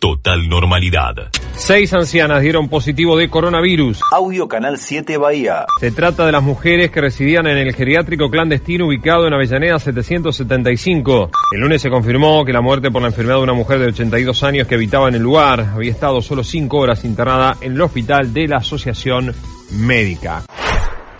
Total normalidad. Seis ancianas dieron positivo de coronavirus. Audio Canal 7 Bahía. Se trata de las mujeres que residían en el geriátrico clandestino ubicado en Avellaneda 775. El lunes se confirmó que la muerte por la enfermedad de una mujer de 82 años que habitaba en el lugar había estado solo cinco horas internada en el hospital de la Asociación Médica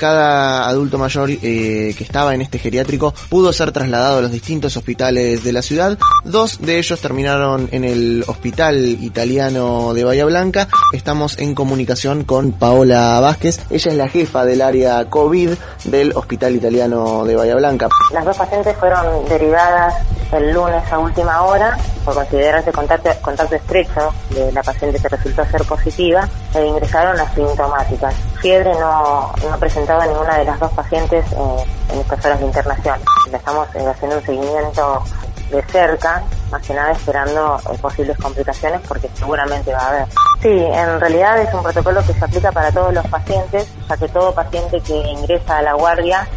cada adulto mayor eh, que estaba en este geriátrico pudo ser trasladado a los distintos hospitales de la ciudad. Dos de ellos terminaron en el hospital italiano de Bahía Blanca. Estamos en comunicación con Paola Vázquez. Ella es la jefa del área COVID del hospital italiano de Bahía Blanca. Las dos pacientes fueron derivadas el lunes a última hora por considerarse contacto, contacto estrecho de la paciente que resultó ser positiva e ingresaron asintomáticas. Fiebre no, no presentaba ninguna de las dos pacientes eh, en estas horas de internación. Estamos eh, haciendo un seguimiento de cerca, más que nada esperando eh, posibles complicaciones porque seguramente va a haber. Sí, en realidad es un protocolo que se aplica para todos los pacientes, ya que todo paciente que ingresa a la guardia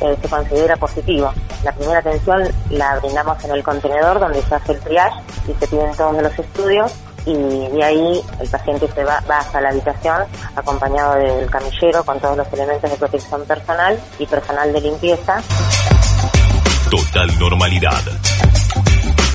se considera positivo. La primera atención la brindamos en el contenedor donde se hace el triage y se piden todos los estudios y de ahí el paciente se va, va hasta la habitación acompañado del camillero con todos los elementos de protección personal y personal de limpieza. Total normalidad.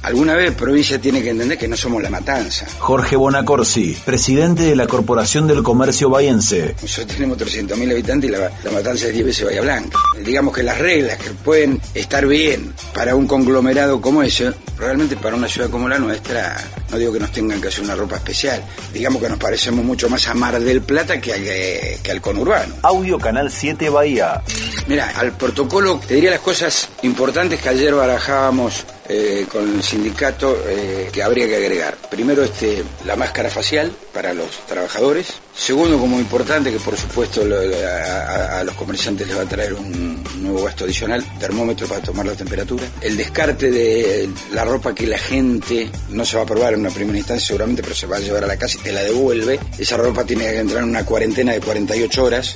Alguna vez provincia tiene que entender que no somos la matanza. Jorge Bonacorsi, presidente de la Corporación del Comercio Bahiense. Nosotros tenemos 300.000 habitantes y la, matanza es 10 veces Bahía Blanca. Digamos que las reglas que pueden estar bien para un conglomerado como ese, realmente para una ciudad como la nuestra, no digo que nos tengan que hacer una ropa especial, digamos que nos parecemos mucho más a Mar del Plata que, que al conurbano. Audio Canal 7 Bahía. Mira, al protocolo te diría las cosas importantes que ayer barajábamos eh, con el sindicato eh, que habría que agregar. Primero, este, la máscara facial para los trabajadores. Segundo, como importante, que por supuesto a, los comerciantes les va a traer un nuevo gasto adicional, termómetro para tomar la temperatura. El descarte de la ropa que la gente no se va a probar en una primera instancia seguramente, pero se va a llevar a la casa y te la devuelve. Esa ropa tiene que entrar en una cuarentena de 48 horas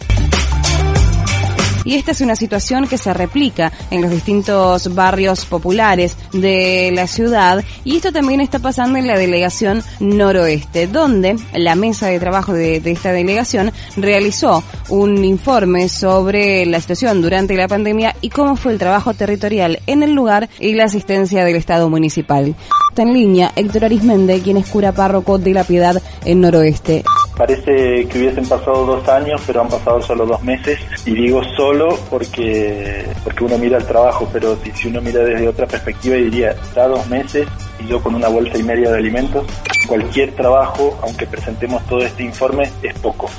y esta es una situación que se replica en los distintos barrios populares de la ciudad y esto también está pasando en la delegación noroeste, donde la mesa de trabajo de, esta delegación realizó un informe sobre la situación durante la pandemia y cómo fue el trabajo territorial en el lugar y la asistencia del Estado municipal. Está en línea Héctor Arismende, quien es cura párroco de la Piedad en Noroeste. Parece que hubiesen pasado dos años, pero han pasado solo dos meses. Y digo solo porque, porque uno mira el trabajo, pero si, uno mira desde otra perspectiva diría, está dos meses y yo con una bolsa y media de alimentos. Cualquier trabajo, aunque presentemos todo este informe, es poco.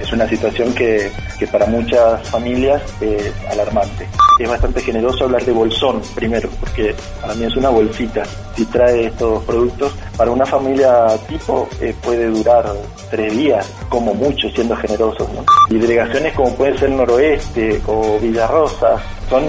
Es una situación que, que para muchas familias es alarmante. Es bastante generoso hablar de bolsón primero, porque para mí es una bolsita. Si trae estos productos, para una familia tipo eh, puede durar tres días, como mucho, siendo generosos. Y delegaciones como pueden ser Noroeste o Villarrosa, son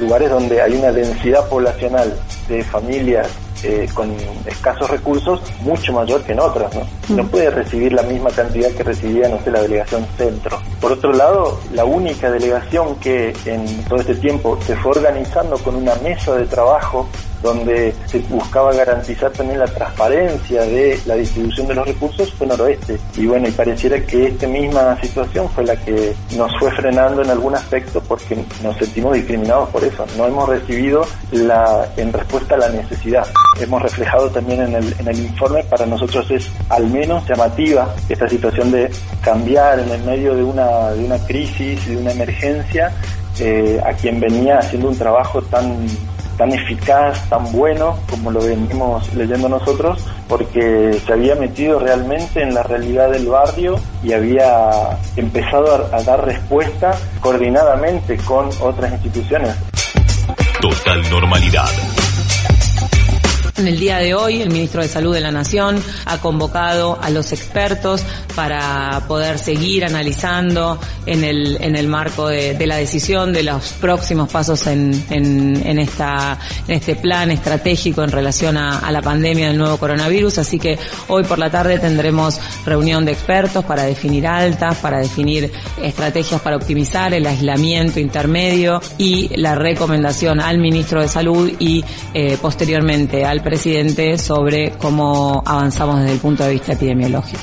lugares donde hay una densidad poblacional de familias eh, con escasos recursos mucho mayor que en otras, ¿no? No puede recibir la misma cantidad que recibía, no sé, la delegación centro. Por otro lado, la única delegación que en todo este tiempo se fue organizando con una mesa de trabajo donde se buscaba garantizar también la transparencia de la distribución de los recursos fue Noroeste. Y bueno, y pareciera que esta misma situación fue la que nos fue frenando en algún aspecto porque nos sentimos discriminados por eso. No hemos recibido la, en respuesta a la necesidad. Hemos reflejado también en el, en el informe, para nosotros es al menos llamativa esta situación de cambiar en el medio de una, de una crisis, de una emergencia, eh, a quien venía haciendo un trabajo tan tan eficaz, tan bueno como lo venimos leyendo nosotros, porque se había metido realmente en la realidad del barrio y había empezado a, dar respuesta coordinadamente con otras instituciones. Total normalidad. En el día de hoy, el ministro de Salud de la Nación ha convocado a los expertos para poder seguir analizando en el, en el marco de, la decisión de los próximos pasos en, en, esta, en este plan estratégico en relación a, la pandemia del nuevo coronavirus. Así que hoy por la tarde tendremos reunión de expertos para definir altas, para definir estrategias para optimizar el aislamiento intermedio y la recomendación al ministro de Salud y eh, posteriormente al presidente sobre cómo avanzamos desde el punto de vista epidemiológico.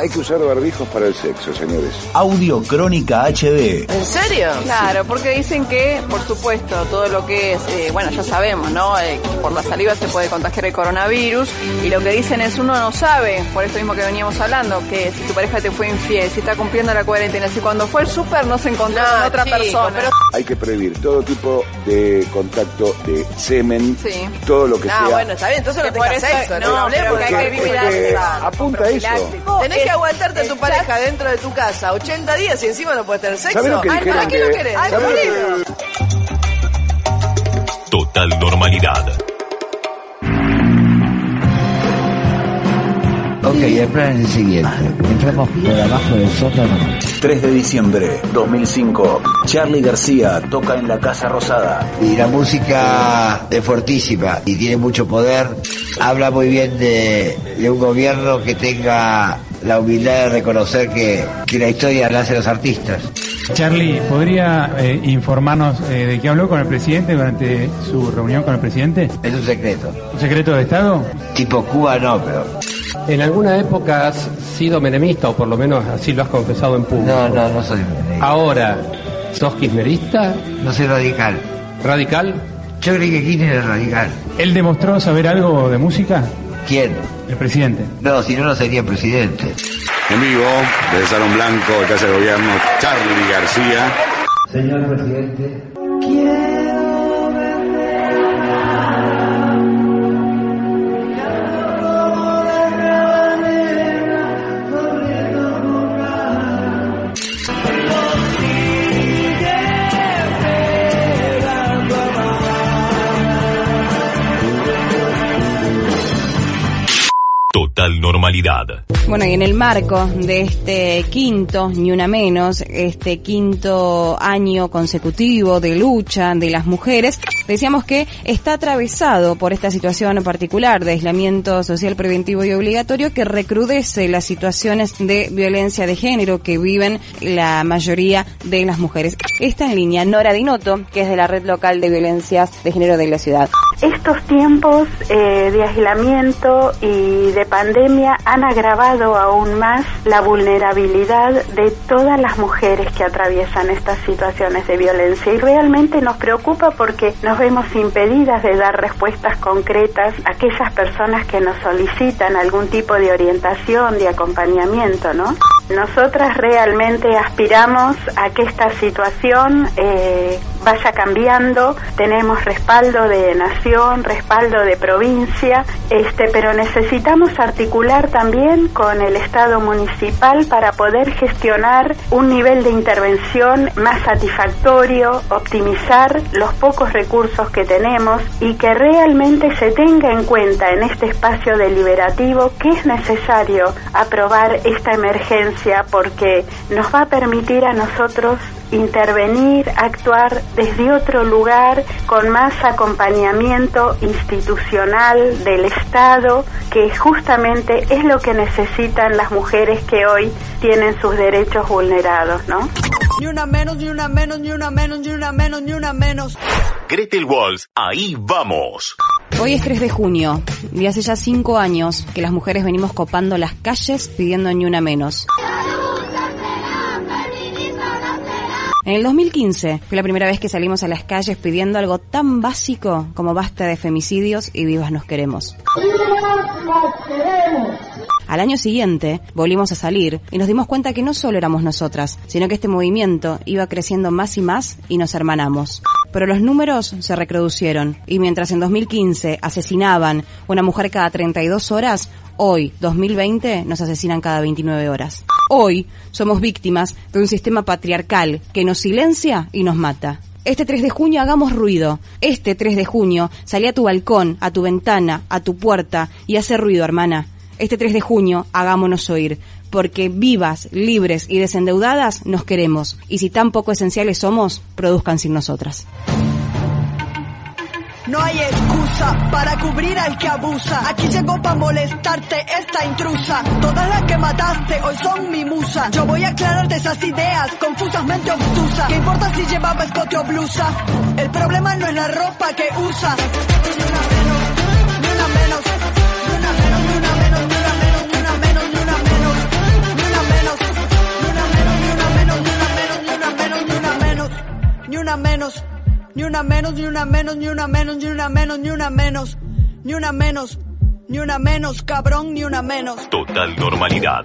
Hay que usar barbijos para el sexo, señores. Audio Crónica HD. ¿En serio? Claro, porque dicen que, por supuesto, todo lo que es, eh, bueno, ya sabemos, ¿no? Eh, por la saliva se puede contagiar el coronavirus y lo que dicen es uno no sabe, por esto mismo que veníamos hablando, que si tu pareja te fue infiel, si está cumpliendo la cuarentena, si cuando fue al súper no se encontró con otra persona. Pero... Hay que prohibir todo tipo de contacto de semen, Sí. todo lo que Ah, sea. bueno, está bien, entonces no tengas eso- sexo, no, no, pero porque hay que porque- vivir porque la apunta a eso. Tenés que aguantarte a tu pareja dentro de tu casa 80 días y encima no puedes tener sexo. ¿Sabés lo que Ay, ¿Para qué lo que- querés? ¿sabés Ay, lo que- libre. Total normalidad. Ok, el plan es el siguiente. Entramos por abajo del sótano. 3 de diciembre 2005. Charlie García toca en la Casa Rosada. Y la música es fortísima y tiene mucho poder. Habla muy bien de, de un gobierno que tenga la humildad de reconocer que, que la historia la hacen los artistas. Charlie, ¿podría eh, informarnos eh, de qué habló con el presidente durante su reunión con el presidente? Es un secreto. ¿Un secreto de Estado? Tipo Cuba no, pero... En alguna época has sido menemista, o por lo menos así lo has confesado en público. No, no, no soy menemista. Ahora, ¿sos kirchnerista? No soy radical. ¿Radical? Yo creí que Kirchner era radical. ¿Él demostró saber algo de música? ¿Quién? El presidente. No, si no, no sería presidente. En vivo, desde Salón Blanco, de Casa de Gobierno, Charlie García. Señor presidente. Bueno, y en el marco de este quinto, ni una menos, este quinto año consecutivo de lucha de las mujeres, decíamos que está atravesado por esta situación particular de aislamiento social preventivo y obligatorio que recrudece las situaciones de violencia de género que viven la mayoría de las mujeres. Está en línea Nora Dinoto, que es de la Red Local de Violencias de Género de la ciudad. Estos tiempos eh, de aislamiento y de pandemia han agravado aún más la vulnerabilidad de todas las mujeres que atraviesan estas situaciones de violencia y realmente nos preocupa porque nos vemos impedidas de dar respuestas concretas a aquellas personas que nos solicitan algún tipo de orientación, de acompañamiento, ¿no? Nosotras realmente aspiramos a que esta situación eh, vaya cambiando, tenemos respaldo de nación, respaldo de provincia, este, pero necesitamos articular también con el Estado municipal para poder gestionar un nivel de intervención más satisfactorio, optimizar los pocos recursos que tenemos y que realmente se tenga en cuenta en este espacio deliberativo que es necesario aprobar esta emergencia porque nos va a permitir a nosotros intervenir, actuar desde otro lugar con más acompañamiento institucional del Estado, que justamente es lo que necesitan las mujeres que hoy tienen sus derechos vulnerados, ¿no? Ni una menos, ni una menos, ni una menos, ni una menos, ni una menos. Gretel Walls, ahí vamos. Hoy es 3 de junio y hace ya 5 años que las mujeres venimos copando las calles pidiendo ni una menos. En el 2015 fue la primera vez que salimos a las calles pidiendo algo tan básico como basta de femicidios y vivas nos queremos. Al año siguiente volvimos a salir y nos dimos cuenta que no solo éramos nosotras, sino que este movimiento iba creciendo más y más y nos hermanamos. Pero los números se reproducieron y mientras en 2015 asesinaban una mujer cada 32 horas, hoy, 2020, nos asesinan cada 29 horas. Hoy somos víctimas de un sistema patriarcal que nos silencia y nos mata. Este 3 de junio hagamos ruido. Este 3 de junio salí a tu balcón, a tu ventana, a tu puerta y hace ruido, hermana. Este 3 de junio hagámonos oír, porque vivas, libres y desendeudadas nos queremos, y si tan poco esenciales somos, produzcan sin nosotras. No hay excusa para cubrir al que abusa. Aquí llegó pa' molestarte esta intrusa. Todas las que mataste hoy son mi musa. Yo voy a aclararte esas ideas confusamente obtusas. ¿Qué importa si llevaba escote o blusa? El problema no es la ropa que usa. Una menos, ni una menos, ni una menos, ni una menos, ni una menos, ni una menos, ni una menos, cabrón, ni una menos. Total normalidad.